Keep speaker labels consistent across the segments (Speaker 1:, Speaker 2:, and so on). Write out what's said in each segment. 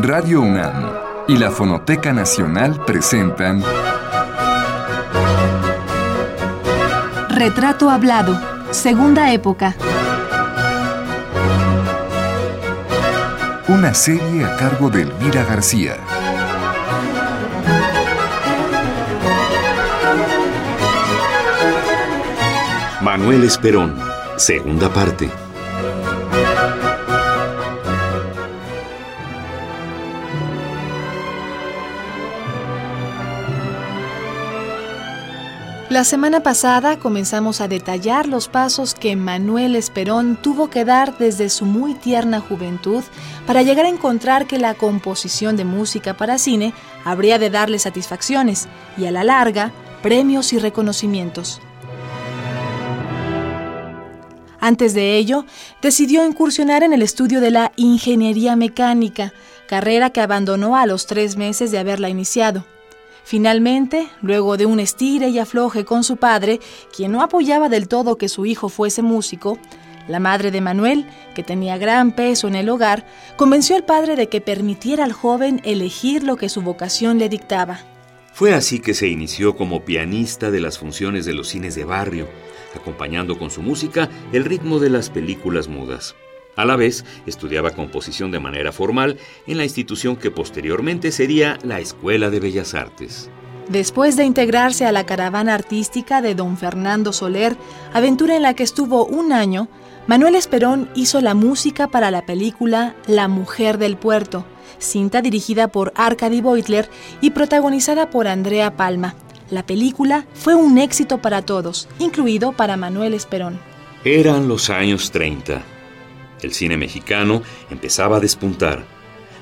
Speaker 1: Radio UNAM y la Fonoteca Nacional presentan
Speaker 2: Retrato Hablado, Segunda Época.
Speaker 1: Una serie a cargo de Elvira García.
Speaker 3: Manuel Esperón, segunda parte.
Speaker 2: La semana pasada comenzamos a detallar los pasos que Manuel Esperón tuvo que dar desde su muy tierna juventud para llegar a encontrar que la composición de música para cine habría de darle satisfacciones y a la larga premios y reconocimientos. Antes de ello, decidió incursionar en el estudio de la ingeniería mecánica, carrera que abandonó a los tres meses de haberla iniciado. Finalmente, luego de un estire y afloje con su padre, quien no apoyaba del todo que su hijo fuese músico, la madre de Manuel, que tenía gran peso en el hogar, convenció al padre de que permitiera al joven elegir lo que su vocación le dictaba.
Speaker 3: Fue así que se inició como pianista de las funciones de los cines de barrio, acompañando con su música el ritmo de las películas mudas. A la vez, estudiaba composición de manera formal en la institución que posteriormente sería la Escuela de Bellas Artes.
Speaker 2: Después de integrarse a la caravana artística de don Fernando Soler, aventura en la que estuvo un año, Manuel Esperón hizo la música para la película La Mujer del Puerto, cinta dirigida por Arkady Beutler y protagonizada por Andrea Palma. La película fue un éxito para todos, incluido para Manuel Esperón.
Speaker 3: Eran los años 30. El cine mexicano empezaba a despuntar,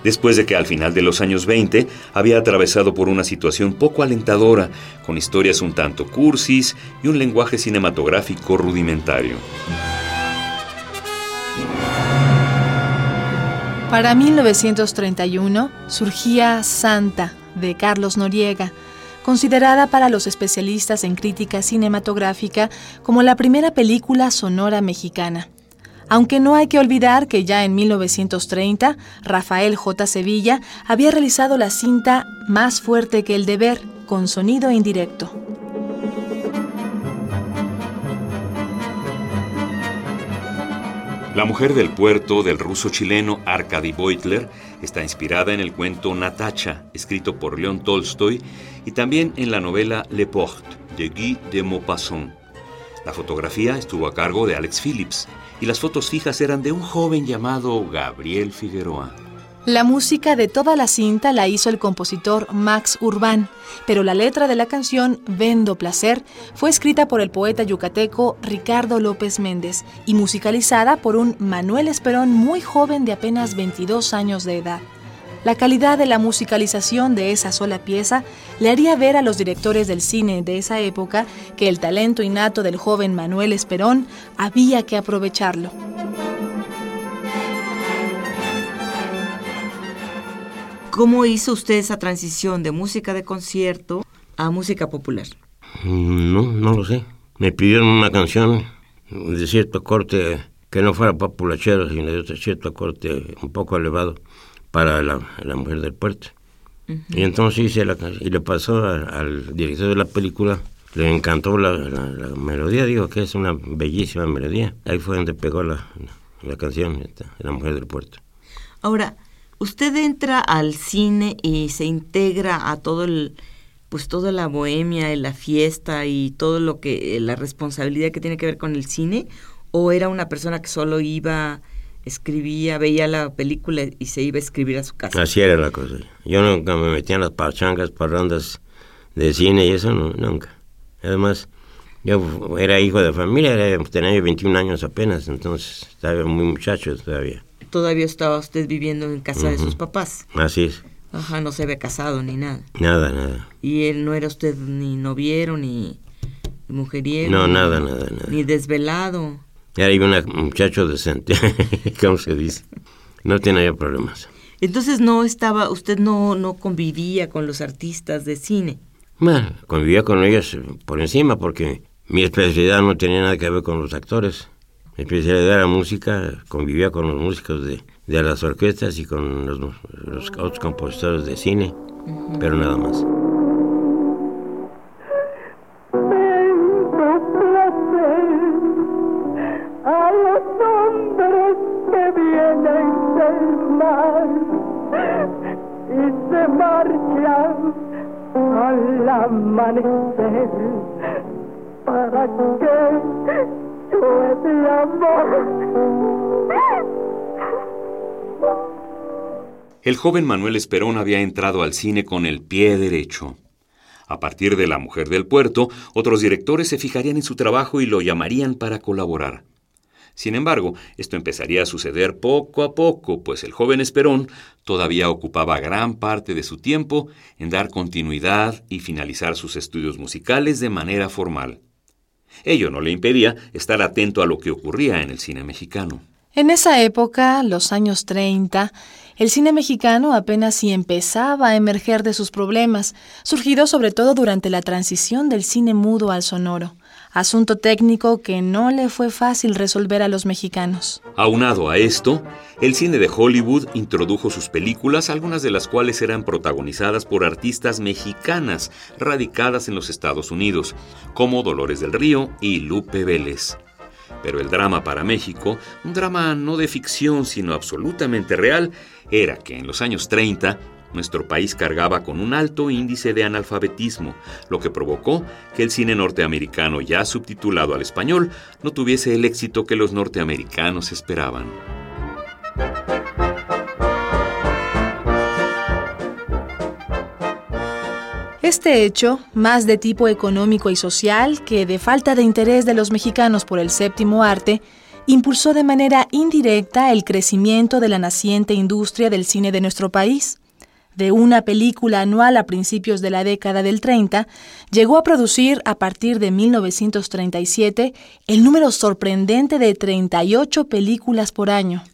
Speaker 3: después de que al final de los años 20 había atravesado por una situación poco alentadora, con historias un tanto cursis y un lenguaje cinematográfico rudimentario.
Speaker 2: Para 1931 surgía Santa, de Carlos Noriega, considerada para los especialistas en crítica cinematográfica como la primera película sonora mexicana. Aunque no hay que olvidar que ya en 1930 Rafael J. Sevilla había realizado la cinta Más fuerte que el deber, con sonido indirecto.
Speaker 3: La mujer del puerto del ruso chileno Arkady Beutler está inspirada en el cuento Natacha, escrito por León Tolstoy, y también en la novela Le Porte de Guy de Maupassant. La fotografía estuvo a cargo de Alex Phillips y las fotos fijas eran de un joven llamado Gabriel Figueroa.
Speaker 2: La música de toda la cinta la hizo el compositor Max Urbán, pero la letra de la canción Vendo Placer fue escrita por el poeta yucateco Ricardo López Méndez y musicalizada por un Manuel Esperón muy joven de apenas 22 años de edad. La calidad de la musicalización de esa sola pieza le haría ver a los directores del cine de esa época que el talento innato del joven Manuel Esperón había que aprovecharlo.
Speaker 4: ¿Cómo hizo usted esa transición de música de concierto a música popular?
Speaker 5: No, no lo sé. Me pidieron una canción de cierto corte que no fuera populachero, sino de cierto corte un poco elevado para la, mujer del puerto. Y entonces hice la y le pasó al director de la película, le encantó la, melodía, digo que es una bellísima melodía. Ahí fue donde pegó la, canción, La mujer del puerto.
Speaker 4: Ahora, usted entra al cine y se integra a todo el pues toda la bohemia y la fiesta y todo lo que la responsabilidad que tiene que ver con el cine o era una persona que solo iba escribía, veía la película y se iba a escribir a su casa.
Speaker 5: Así era la cosa. Yo nunca me metía en las parchangas, parrandas de cine y eso nunca. Además, yo era hijo de familia, era, tenía 21 años apenas, entonces estaba muy muchacho todavía
Speaker 4: todavía estaba usted viviendo en casa de sus papás.
Speaker 5: Así es.
Speaker 4: Ajá, no se había casado ni nada.
Speaker 5: Nada, nada.
Speaker 4: Y él no era usted ni noviero, ni mujeriego.
Speaker 5: No, nada, nada, nada.
Speaker 4: Ni desvelado.
Speaker 5: Era un muchacho decente, ¿cómo se dice? No tenía problemas.
Speaker 4: Entonces no estaba, usted no, no convivía con los artistas de cine.
Speaker 5: Bueno, convivía con ellos por encima porque mi especialidad no tenía nada que ver con los actores. Mi especialidad era música, convivía con los músicos de, de las orquestas y con los, los otros compositores de cine, pero nada más.
Speaker 6: Y se marchan al amanecer para llueve amor.
Speaker 3: El joven Manuel Esperón había entrado al cine con el pie derecho. A partir de La Mujer del Puerto, otros directores se fijarían en su trabajo y lo llamarían para colaborar. Sin embargo, esto empezaría a suceder poco a poco, pues el joven Esperón todavía ocupaba gran parte de su tiempo en dar continuidad y finalizar sus estudios musicales de manera formal. Ello no le impedía estar atento a lo que ocurría en el cine mexicano.
Speaker 2: En esa época, los años 30, el cine mexicano apenas si empezaba a emerger de sus problemas, surgido sobre todo durante la transición del cine mudo al sonoro, asunto técnico que no le fue fácil resolver a los mexicanos.
Speaker 3: Aunado a esto, el cine de Hollywood introdujo sus películas, algunas de las cuales eran protagonizadas por artistas mexicanas radicadas en los Estados Unidos, como Dolores del Río y Lupe Vélez. Pero el drama para México, un drama no de ficción sino absolutamente real, era que en los años 30 nuestro país cargaba con un alto índice de analfabetismo, lo que provocó que el cine norteamericano ya subtitulado al español no tuviese el éxito que los norteamericanos esperaban.
Speaker 2: Este hecho, más de tipo económico y social que de falta de interés de los mexicanos por el séptimo arte, impulsó de manera indirecta el crecimiento de la naciente industria del cine de nuestro país. De una película anual a principios de la década del 30, llegó a producir a partir de 1937 el número sorprendente de 38 películas por año.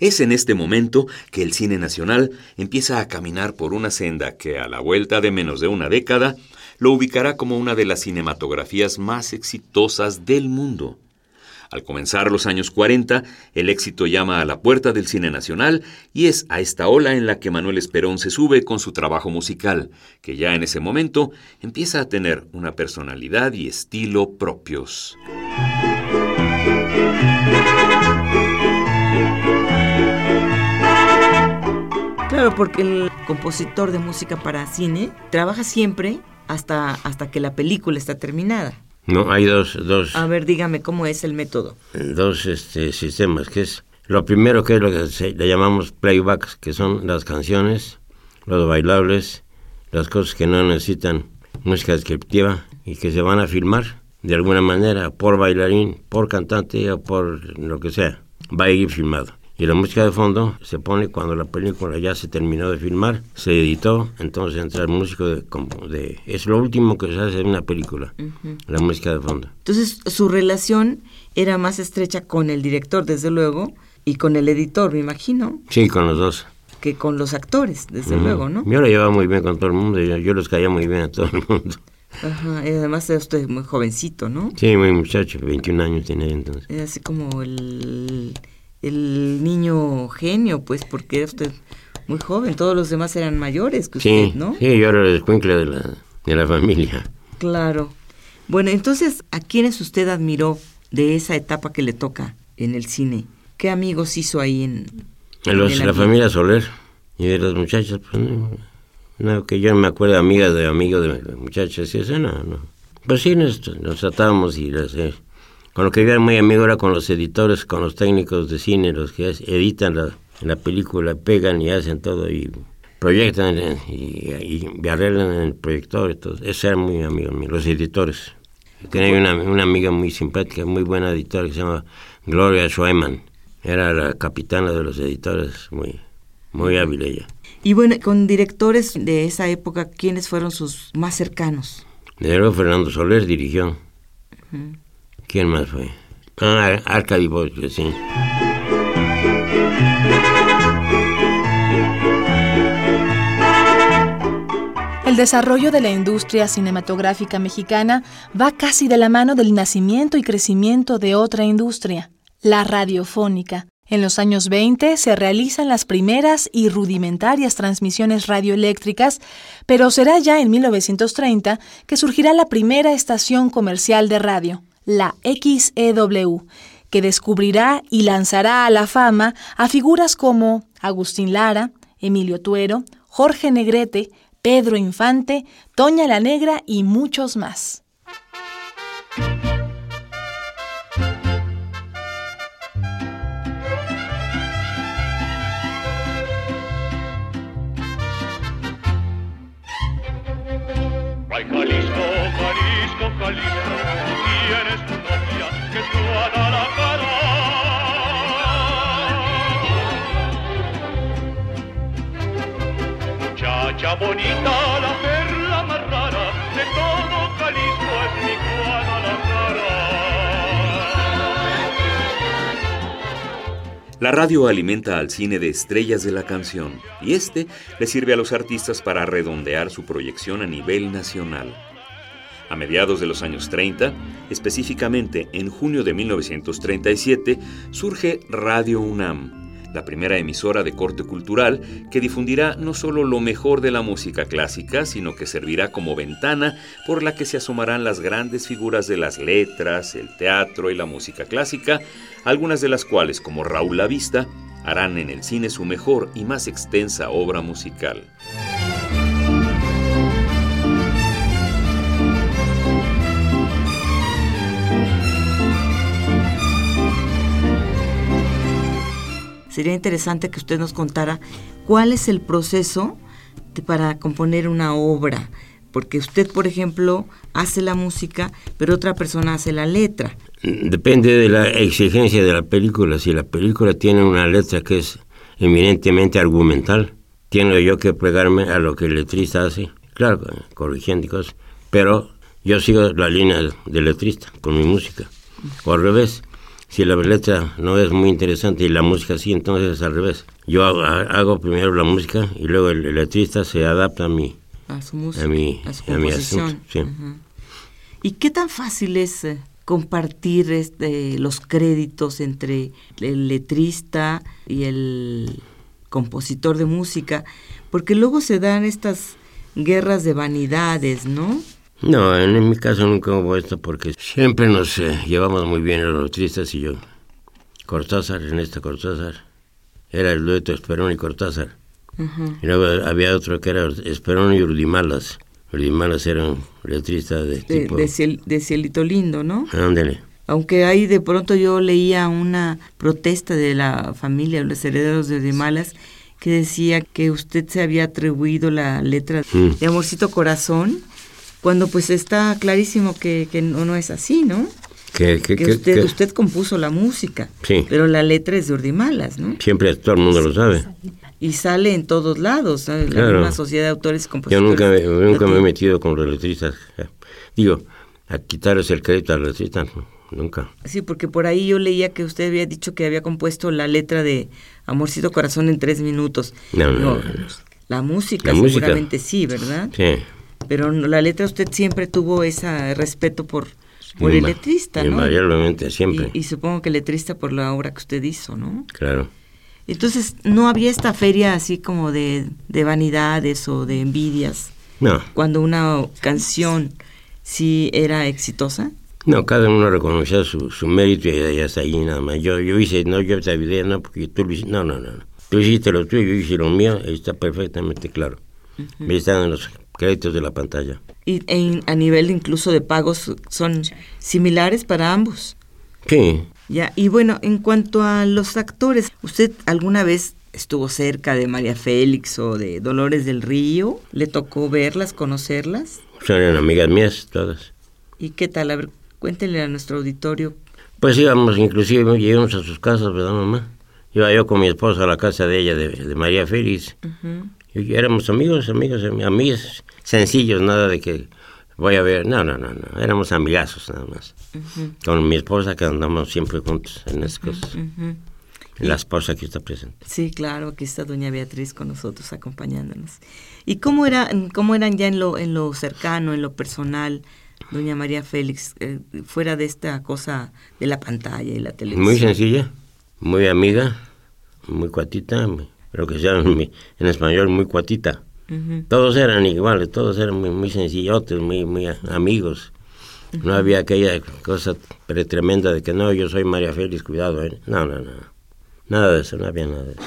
Speaker 3: Es en este momento que el cine nacional empieza a caminar por una senda que a la vuelta de menos de una década lo ubicará como una de las cinematografías más exitosas del mundo. Al comenzar los años 40, el éxito llama a la puerta del cine nacional y es a esta ola en la que Manuel Esperón se sube con su trabajo musical, que ya en ese momento empieza a tener una personalidad y estilo propios.
Speaker 4: Claro, porque el compositor de música para cine trabaja siempre hasta, hasta que la película está terminada.
Speaker 5: No, hay dos, dos,
Speaker 4: A ver, dígame cómo es el método.
Speaker 5: dos este, sistemas, que es lo primero que es lo que se- le llamamos playbacks, que son las canciones, los bailables, las cosas que no necesitan música descriptiva y que se van a filmar de alguna manera por bailarín, por cantante o por lo que sea. Va a ir filmado. Y la música de fondo se pone cuando la película ya se terminó de filmar, se editó, entonces entra el músico de. Es lo último que se hace en una película, la música de fondo.
Speaker 4: Entonces, su relación era más estrecha con el director, desde luego, y con el editor, me imagino,
Speaker 5: Sí, con los dos.
Speaker 4: que con los actores, desde luego, ¿no?
Speaker 5: Yo lo llevaba muy bien con todo el mundo, yo, yo los caía muy bien a todo el mundo.
Speaker 4: Ajá, y además usted muy jovencito, ¿no?
Speaker 5: Sí, muy muchacho, 21 años tenía entonces.
Speaker 4: Era así como el, el niño genio, pues, porque era usted muy joven, todos los demás eran mayores que usted,
Speaker 5: Sí,
Speaker 4: ¿no?
Speaker 5: sí, yo era el escuincle de la, de la familia.
Speaker 4: Claro. Bueno, entonces, ¿a quiénes usted admiró de esa etapa que le toca en el cine? ¿Qué amigos hizo ahí en,
Speaker 5: A los-
Speaker 4: en
Speaker 5: la familia Soler y de los muchachos, pues no, no, que yo me acuerdo amigas de amigos de muchachos y eso, no, no. Pues sí, nos, nos tratábamos y las, eh, con lo que yo era muy amigo era con los editores, con los técnicos de cine, los que editan la, la película, pegan y hacen todo y proyectan y, y, y arreglan en el proyector todo. Ese era muy amigo mío, los editores. Tenía una, una amiga muy simpática, muy buena editora que se llama Gloria Schweiman. Era la capitana de los editores, muy, muy hábil ella.
Speaker 4: Y bueno, con directores de esa época, ¿quiénes fueron sus más cercanos?
Speaker 5: Luego Fernando Soler dirigió. ¿Quién más fue? Ah, sí.
Speaker 2: El desarrollo de la industria cinematográfica mexicana va casi de la mano del nacimiento y crecimiento de otra industria, la radiofónica, En los años 20 se realizan las primeras y rudimentarias transmisiones radioeléctricas, pero será ya en 1930 que surgirá la primera estación comercial de radio, la XEW, que descubrirá y lanzará a la fama a figuras como Agustín Lara, Emilio Tuero, Jorge Negrete, Pedro Infante, Toña la Negra y muchos más.
Speaker 7: Jalisco, Jalisco, Jalisco, tienes tu novia que es Guadalajara. Muchacha bonita, la perla más rara de todo Jalisco es mi Guadalajara.
Speaker 3: La radio alimenta al cine de estrellas de la canción y este le sirve a los artistas para redondear su proyección a nivel nacional. A mediados de los años 30, específicamente en junio de 1937, surge Radio UNAM, la primera emisora de corte cultural que difundirá no solo lo mejor de la música clásica, sino que servirá como ventana por la que se asomarán las grandes figuras de las letras, el teatro y la música clásica, algunas de las cuales, como Raúl Lavista, harán en el cine su mejor y más extensa obra musical.
Speaker 4: Sería interesante que usted nos contara cuál es el proceso de- para componer una obra, porque usted, por ejemplo, hace la música, pero otra persona hace la letra.
Speaker 5: Depende de la exigencia de la película. Si la película tiene una letra que es eminentemente argumental, tengo yo que pegarme a lo que el letrista hace, claro, corrigiendo cosas, pero yo sigo la línea del letrista con mi música. O al revés, si la letra no es muy interesante y la música sí, entonces es al revés. Yo hago, hago primero la música y luego el, el letrista se adapta a mi,
Speaker 4: A su música,
Speaker 5: a mi,
Speaker 4: a su
Speaker 5: a mi asunto. Sí.
Speaker 4: ¿Y qué tan fácil es eh, compartir este, los créditos entre el letrista y el compositor de música? Porque luego se dan estas guerras de vanidades, ¿no?
Speaker 5: No, en, mi caso nunca hubo esto porque siempre nos eh, llevamos muy bien los letristas y yo. Cortázar, Ernesto Cortázar, era el dueto Esperón y Cortázar. Y luego había otro que era Esperón y Urdimalas. Urdimalas era un letrista de
Speaker 4: de,
Speaker 5: tipo...
Speaker 4: de ciel- de Cielito Lindo, ¿no?
Speaker 5: Ándale.
Speaker 4: Aunque ahí de pronto yo leía una protesta de la familia, los herederos de Dimalas, que decía que usted se había atribuido la letra
Speaker 5: Mm.
Speaker 4: de Amorcito Corazón, cuando pues está clarísimo que, que no, no es así, ¿no?
Speaker 5: Que, que,
Speaker 4: usted, usted compuso la música,
Speaker 5: Sí.
Speaker 4: pero la letra es de Urdimalas, ¿no?
Speaker 5: Siempre todo el mundo lo sabe.
Speaker 4: Y sale en todos lados, la misma sociedad de autores y
Speaker 5: Yo
Speaker 4: compositores.
Speaker 5: nunca, me- nunca me he metido con los letristas. Digo, a quitarles el crédito al letrista, nunca.
Speaker 4: Sí, porque por ahí yo leía que usted había dicho que había compuesto la letra de Amorcito Corazón en tres minutos.
Speaker 5: No, no, no, no.
Speaker 4: La música
Speaker 5: La música.
Speaker 4: seguramente sí, ¿verdad?
Speaker 5: Sí.
Speaker 4: Pero la letra usted siempre tuvo ese respeto por, por el letrista, ¿no?
Speaker 5: Invariablemente, siempre.
Speaker 4: Y, y supongo que letrista por la obra que usted hizo, ¿no?
Speaker 5: Claro.
Speaker 4: Entonces, ¿no había esta feria así como de, de vanidades o de envidias
Speaker 5: No,
Speaker 4: cuando una canción sí era exitosa?
Speaker 5: no, cada uno reconocía su, su mérito y ya está ahí nada más. Yo, yo hice, no, yo te ayudé, no, porque tú lo hiciste, no, no, no. Tú hiciste lo tuyo, yo hice lo mío, está perfectamente claro. Ahí están en los créditos de la pantalla.
Speaker 4: Y en- a nivel incluso de pagos son similares para ambos.
Speaker 5: Sí,
Speaker 4: Ya, y bueno, en cuanto a los actores, ¿usted alguna vez estuvo cerca de María Félix o de Dolores del Río? ¿Le tocó verlas, conocerlas?
Speaker 5: son amigas mías todas.
Speaker 4: ¿Y qué tal? A ver, cuéntenle a nuestro auditorio.
Speaker 5: Pues íbamos, inclusive llegamos a sus casas, ¿verdad, mamá? Iba yo con mi esposa a la casa de ella, de, de María Félix. Y éramos amigos, amigos, ami- amigos sencillos, nada de que voy a ver. No, no, no, no. Éramos amigazos nada más. Con mi esposa que andamos siempre juntos en esas cosas. La esposa que está presente.
Speaker 4: Sí, claro, aquí está doña Beatriz con nosotros acompañándonos. ¿Y cómo, era, cómo eran ya en lo, en lo cercano, en lo personal, doña María Félix, eh, fuera de esta cosa de la pantalla y la televisión?
Speaker 5: Muy sencilla. muy amiga, muy cuatita, lo que sea en español muy cuatita. Todos eran iguales, todos eran muy, muy sencillotes, muy, muy amigos. No había aquella cosa tremenda de que no, yo soy María Félix, cuidado. ¿eh? No, no, no. Nada de eso, no había nada de eso.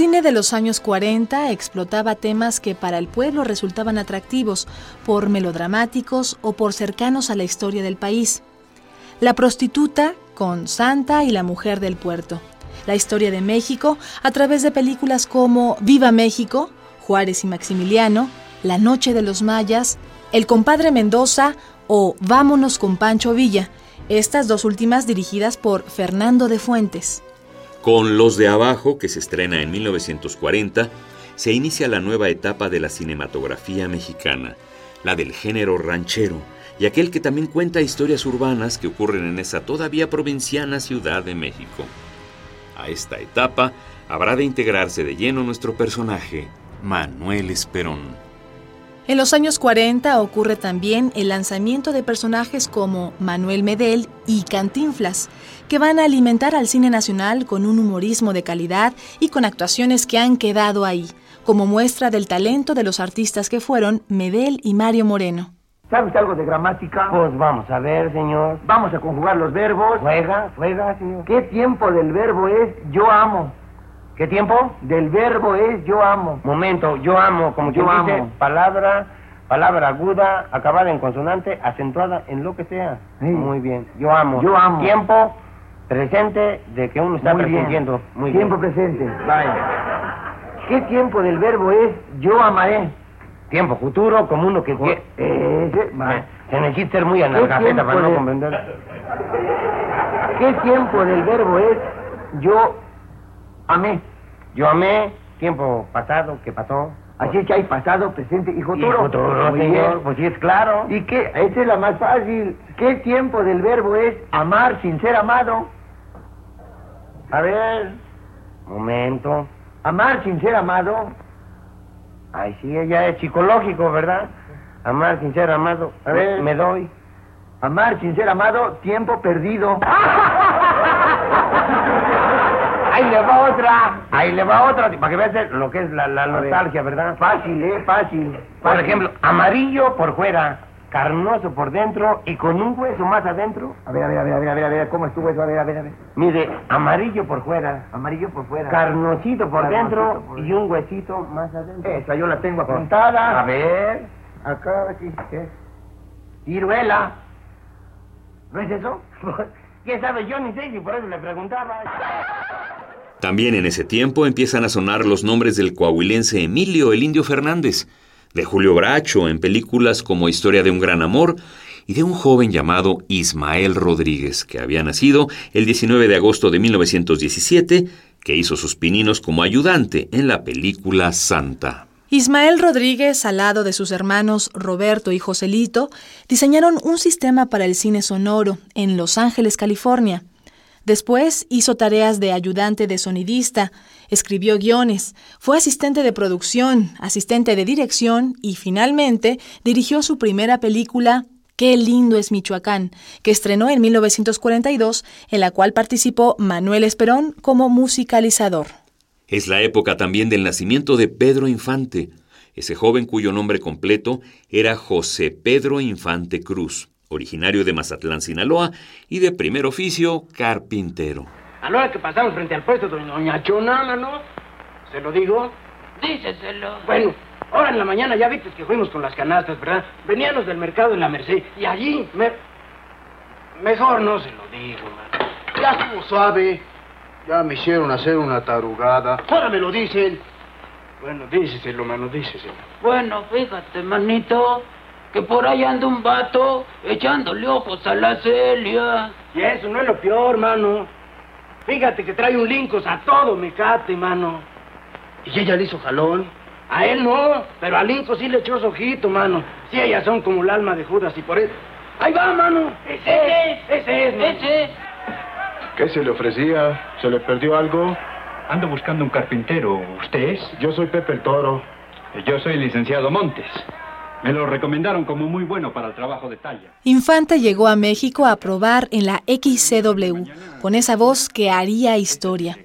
Speaker 2: Cine de los años 40 explotaba temas que para el pueblo resultaban atractivos, por melodramáticos o por cercanos a la historia del país. La prostituta con Santa y la mujer del puerto. La historia de México a través de películas como Viva México, Juárez y Maximiliano, La Noche de los Mayas, El compadre Mendoza o Vámonos con Pancho Villa, estas dos últimas dirigidas por Fernando de Fuentes.
Speaker 3: Con Los de Abajo, que se estrena en 1940, se inicia la nueva etapa de la cinematografía mexicana, la del género ranchero, y aquel que también cuenta historias urbanas que ocurren en esa todavía provinciana Ciudad de México. A esta etapa habrá de integrarse de lleno nuestro personaje, Manuel Esperón.
Speaker 2: En los años 40 ocurre también el lanzamiento de personajes como Manuel Medel y Cantinflas, que van a alimentar al cine nacional con un humorismo de calidad y con actuaciones que han quedado ahí, como muestra del talento de los artistas que fueron Medel y Mario Moreno.
Speaker 8: ¿Sabes algo de gramática?
Speaker 9: Pues vamos a ver, señor.
Speaker 8: Vamos a conjugar los verbos.
Speaker 9: Juega, juega, señor.
Speaker 8: ¿Qué tiempo del verbo es yo amo?
Speaker 9: ¿Qué tiempo?
Speaker 8: Del verbo es yo amo.
Speaker 9: Momento, yo amo, como yo amo. palabra, palabra aguda, acabada en consonante, acentuada en lo que sea. Muy bien. Yo amo.
Speaker 8: Yo amo.
Speaker 9: Tiempo presente de que uno está presintiendo.
Speaker 8: Muy tiempo presente. Vaya. ¿Qué tiempo del verbo es yo amaré?
Speaker 9: Tiempo futuro, como uno que quiere.
Speaker 8: Ese,
Speaker 9: Se necesita ser muy analfabeta para no comprender.
Speaker 8: ¿Qué tiempo del verbo es yo amé?
Speaker 9: Yo amé, tiempo pasado, que pasó.
Speaker 8: Así es que hay pasado, presente y futuro.
Speaker 9: Y futuro, señor, pues sí es claro.
Speaker 8: ¿Y qué? Esa es la más fácil. ¿Qué tiempo del verbo es amar sin ser amado?
Speaker 9: A ver, momento.
Speaker 8: Amar sin ser amado.
Speaker 9: Ay, sí, ya es psicológico, ¿verdad? Amar sin ser amado. A ver, me doy.
Speaker 8: Amar sin ser amado, tiempo perdido.
Speaker 9: Ahí le va otra. Ahí le va otra. Para que veas lo que es la, nostalgia, ¿verdad?
Speaker 8: Fácil, ¿eh? Fácil.
Speaker 9: Por ejemplo, amarillo por fuera, carnoso por dentro y con un hueso más adentro.
Speaker 8: A ver, a ver, a ver, a ver, a ver, a ver, ¿cómo estuvo eso? A ver, a ver, a ver.
Speaker 9: Mire, amarillo por fuera.
Speaker 8: Amarillo por fuera.
Speaker 9: Carnosito por dentro y un huesito más adentro.
Speaker 8: Esa yo la tengo apuntada.
Speaker 9: A ver.
Speaker 8: Acá, aquí, ¿qué?
Speaker 9: Ciruela. ¿No es eso? ¿Qué sabe? Yo ni sé si por eso le preguntaba.
Speaker 3: También en ese tiempo empiezan a sonar los nombres del coahuilense Emilio el Indio Fernández, de Julio Bracho en películas como Historia de un gran amor y de un joven llamado Ismael Rodríguez, que había nacido el 19 de agosto de 1917, que hizo sus pininos como ayudante en la película Santa.
Speaker 2: Ismael Rodríguez, al lado de sus hermanos Roberto y Joselito, diseñaron un sistema para el cine sonoro en Los Ángeles, California. Después hizo tareas de ayudante de sonidista, escribió guiones, fue asistente de producción, asistente de dirección y finalmente dirigió su primera película, Qué lindo es Michoacán, que estrenó en 1942, en la cual participó Manuel Esperón como musicalizador.
Speaker 3: Es la época también del nacimiento de Pedro Infante, ese joven cuyo nombre completo era José Pedro Infante Cruz originario de Mazatlán, Sinaloa, y de primer oficio, carpintero.
Speaker 10: A la hora que pasamos frente al puesto de Doña Chonana, ¿no? ¿Se lo digo?
Speaker 11: Díceselo.
Speaker 10: Bueno, ahora en la mañana ya viste que fuimos con las canastas, ¿verdad? Veníamos del mercado de la Merced, y allí me... Mejor no se lo digo, mano.
Speaker 12: Ya estuvo suave. Ya me hicieron hacer una tarugada.
Speaker 10: Ahora me lo dicen. Bueno, díceselo, mano, díceselo.
Speaker 11: Bueno, fíjate, manito, que por ahí anda un vato echándole ojos a la Celia.
Speaker 10: Y eso no es lo peor, mano. Fíjate que trae un lincos a todo mecate, mano. Y ella le hizo jalón. A él no, pero a Linco sí le echó su ojito, mano. Sí, ellas son como el alma de Judas y por eso... ¡Ahí va, mano! ¡Ese es! ¡Ese es! ¡Ese!
Speaker 13: ¿Qué se le ofrecía? ¿Se le perdió algo?
Speaker 14: Ando buscando un carpintero. ¿Usted es?
Speaker 13: Yo soy Pepe el Toro.
Speaker 14: Yo soy el licenciado Montes. Me lo recomendaron como muy bueno para el trabajo de talla.
Speaker 2: Infante llegó a México a probar en la XCW, con esa voz que haría historia.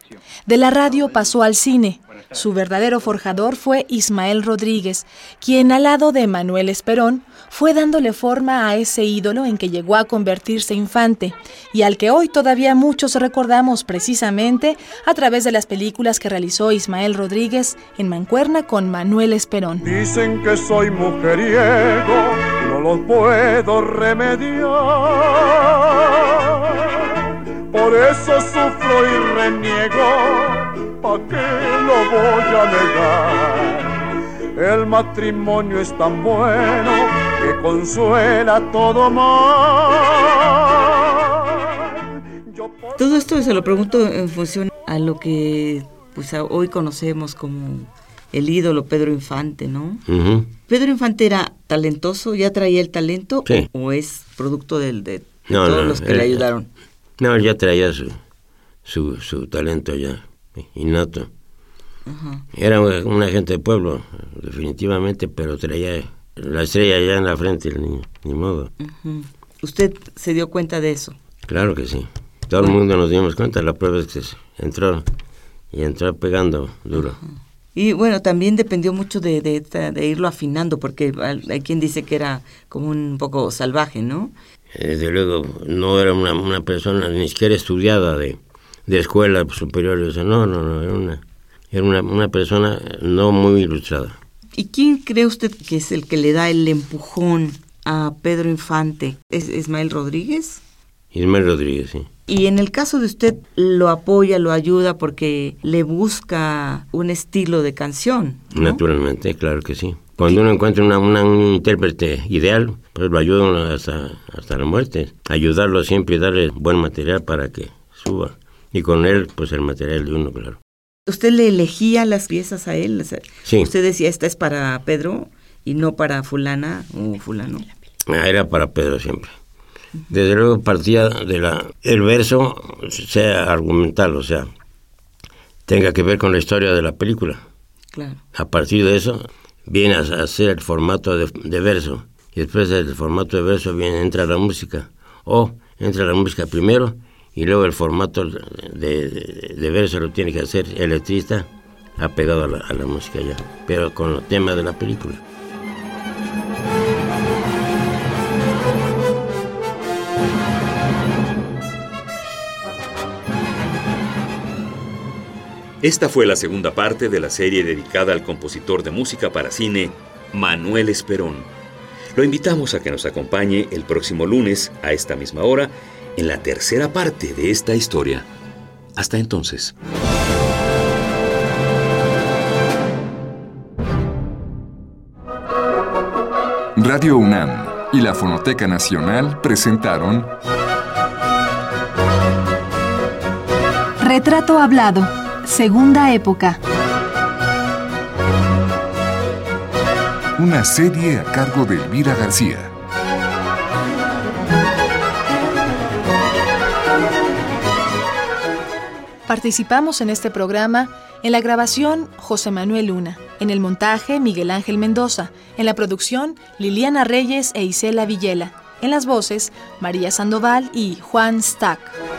Speaker 2: De la radio pasó al cine. Su verdadero forjador fue Ismael Rodríguez, quien al lado de Manuel Esperón fue dándole forma a ese ídolo en que llegó a convertirse infante y al que hoy todavía muchos recordamos precisamente a través de las películas que realizó Ismael Rodríguez en Mancuerna con Manuel Esperón.
Speaker 15: Dicen que soy mujeriego, no lo puedo remediar. Por eso sufro y reniego, ¿pa' qué lo voy a negar? El matrimonio es tan bueno que consuela todo mal.
Speaker 4: Todo esto se lo pregunto en función a lo que pues hoy conocemos como el ídolo Pedro Infante, ¿no? Pedro Infante era talentoso, ya traía el talento o, es producto del, de, todos los que le ayudaron.
Speaker 5: No, ya traía su, su, su talento ya innato. Era una gente de pueblo, definitivamente, pero traía la estrella ya en la frente, ni, ni modo.
Speaker 4: ¿Usted se dio cuenta de eso?
Speaker 5: Claro que sí. Todo el mundo nos dimos cuenta. La prueba es que entró y entró pegando duro.
Speaker 4: Y bueno, también dependió mucho de, de, irlo afinando, porque hay quien dice que era como un poco salvaje, ¿no?
Speaker 5: Desde luego, no era una, una persona ni siquiera estudiada de, de escuela superior. no, no, no, era una, era una, una persona no muy ilustrada.
Speaker 4: ¿Y quién cree usted que es el que le da el empujón a Pedro Infante? ¿Es Ismael Rodríguez?
Speaker 5: Ismael Rodríguez, sí.
Speaker 4: Y en el caso de usted, lo apoya, lo ayuda porque le busca un estilo de canción.
Speaker 5: Naturalmente, claro que sí. Cuando uno encuentra una, un intérprete ideal, pues lo ayuda hasta, hasta la muerte. Ayudarlo siempre y darle buen material para que suba. Y con él, pues el material de uno, claro.
Speaker 4: ¿Usted le elegía las piezas a él?
Speaker 5: sí.
Speaker 4: ¿Usted decía, esta es para Pedro y no para fulana o fulano?
Speaker 5: Ah, era para Pedro siempre. Desde luego partía de la el verso sea argumental, o sea, tenga que ver con la historia de la película.
Speaker 4: Claro.
Speaker 5: A partir de eso viene a ser el formato de, de verso y después del formato de verso viene entra la música o entra la música primero y luego el formato de, de, verso lo tiene que hacer el letrista apegado a la, a la música ya, pero con los temas de la película.
Speaker 3: Esta fue la segunda parte de la serie dedicada al compositor de música para cine, Manuel Esperón. Lo invitamos a que nos acompañe el próximo lunes a esta misma hora en la tercera parte de esta historia. Hasta entonces.
Speaker 1: Radio UNAM y la Fonoteca Nacional presentaron
Speaker 2: Retrato Hablado, Segunda Época.
Speaker 1: Una serie a cargo de Elvira García.
Speaker 2: Participamos en este programa en la grabación José Manuel Luna, en el montaje Miguel Ángel Mendoza, en la producción Liliana Reyes e Isela Villela, en las voces María Sandoval y Juan Stack.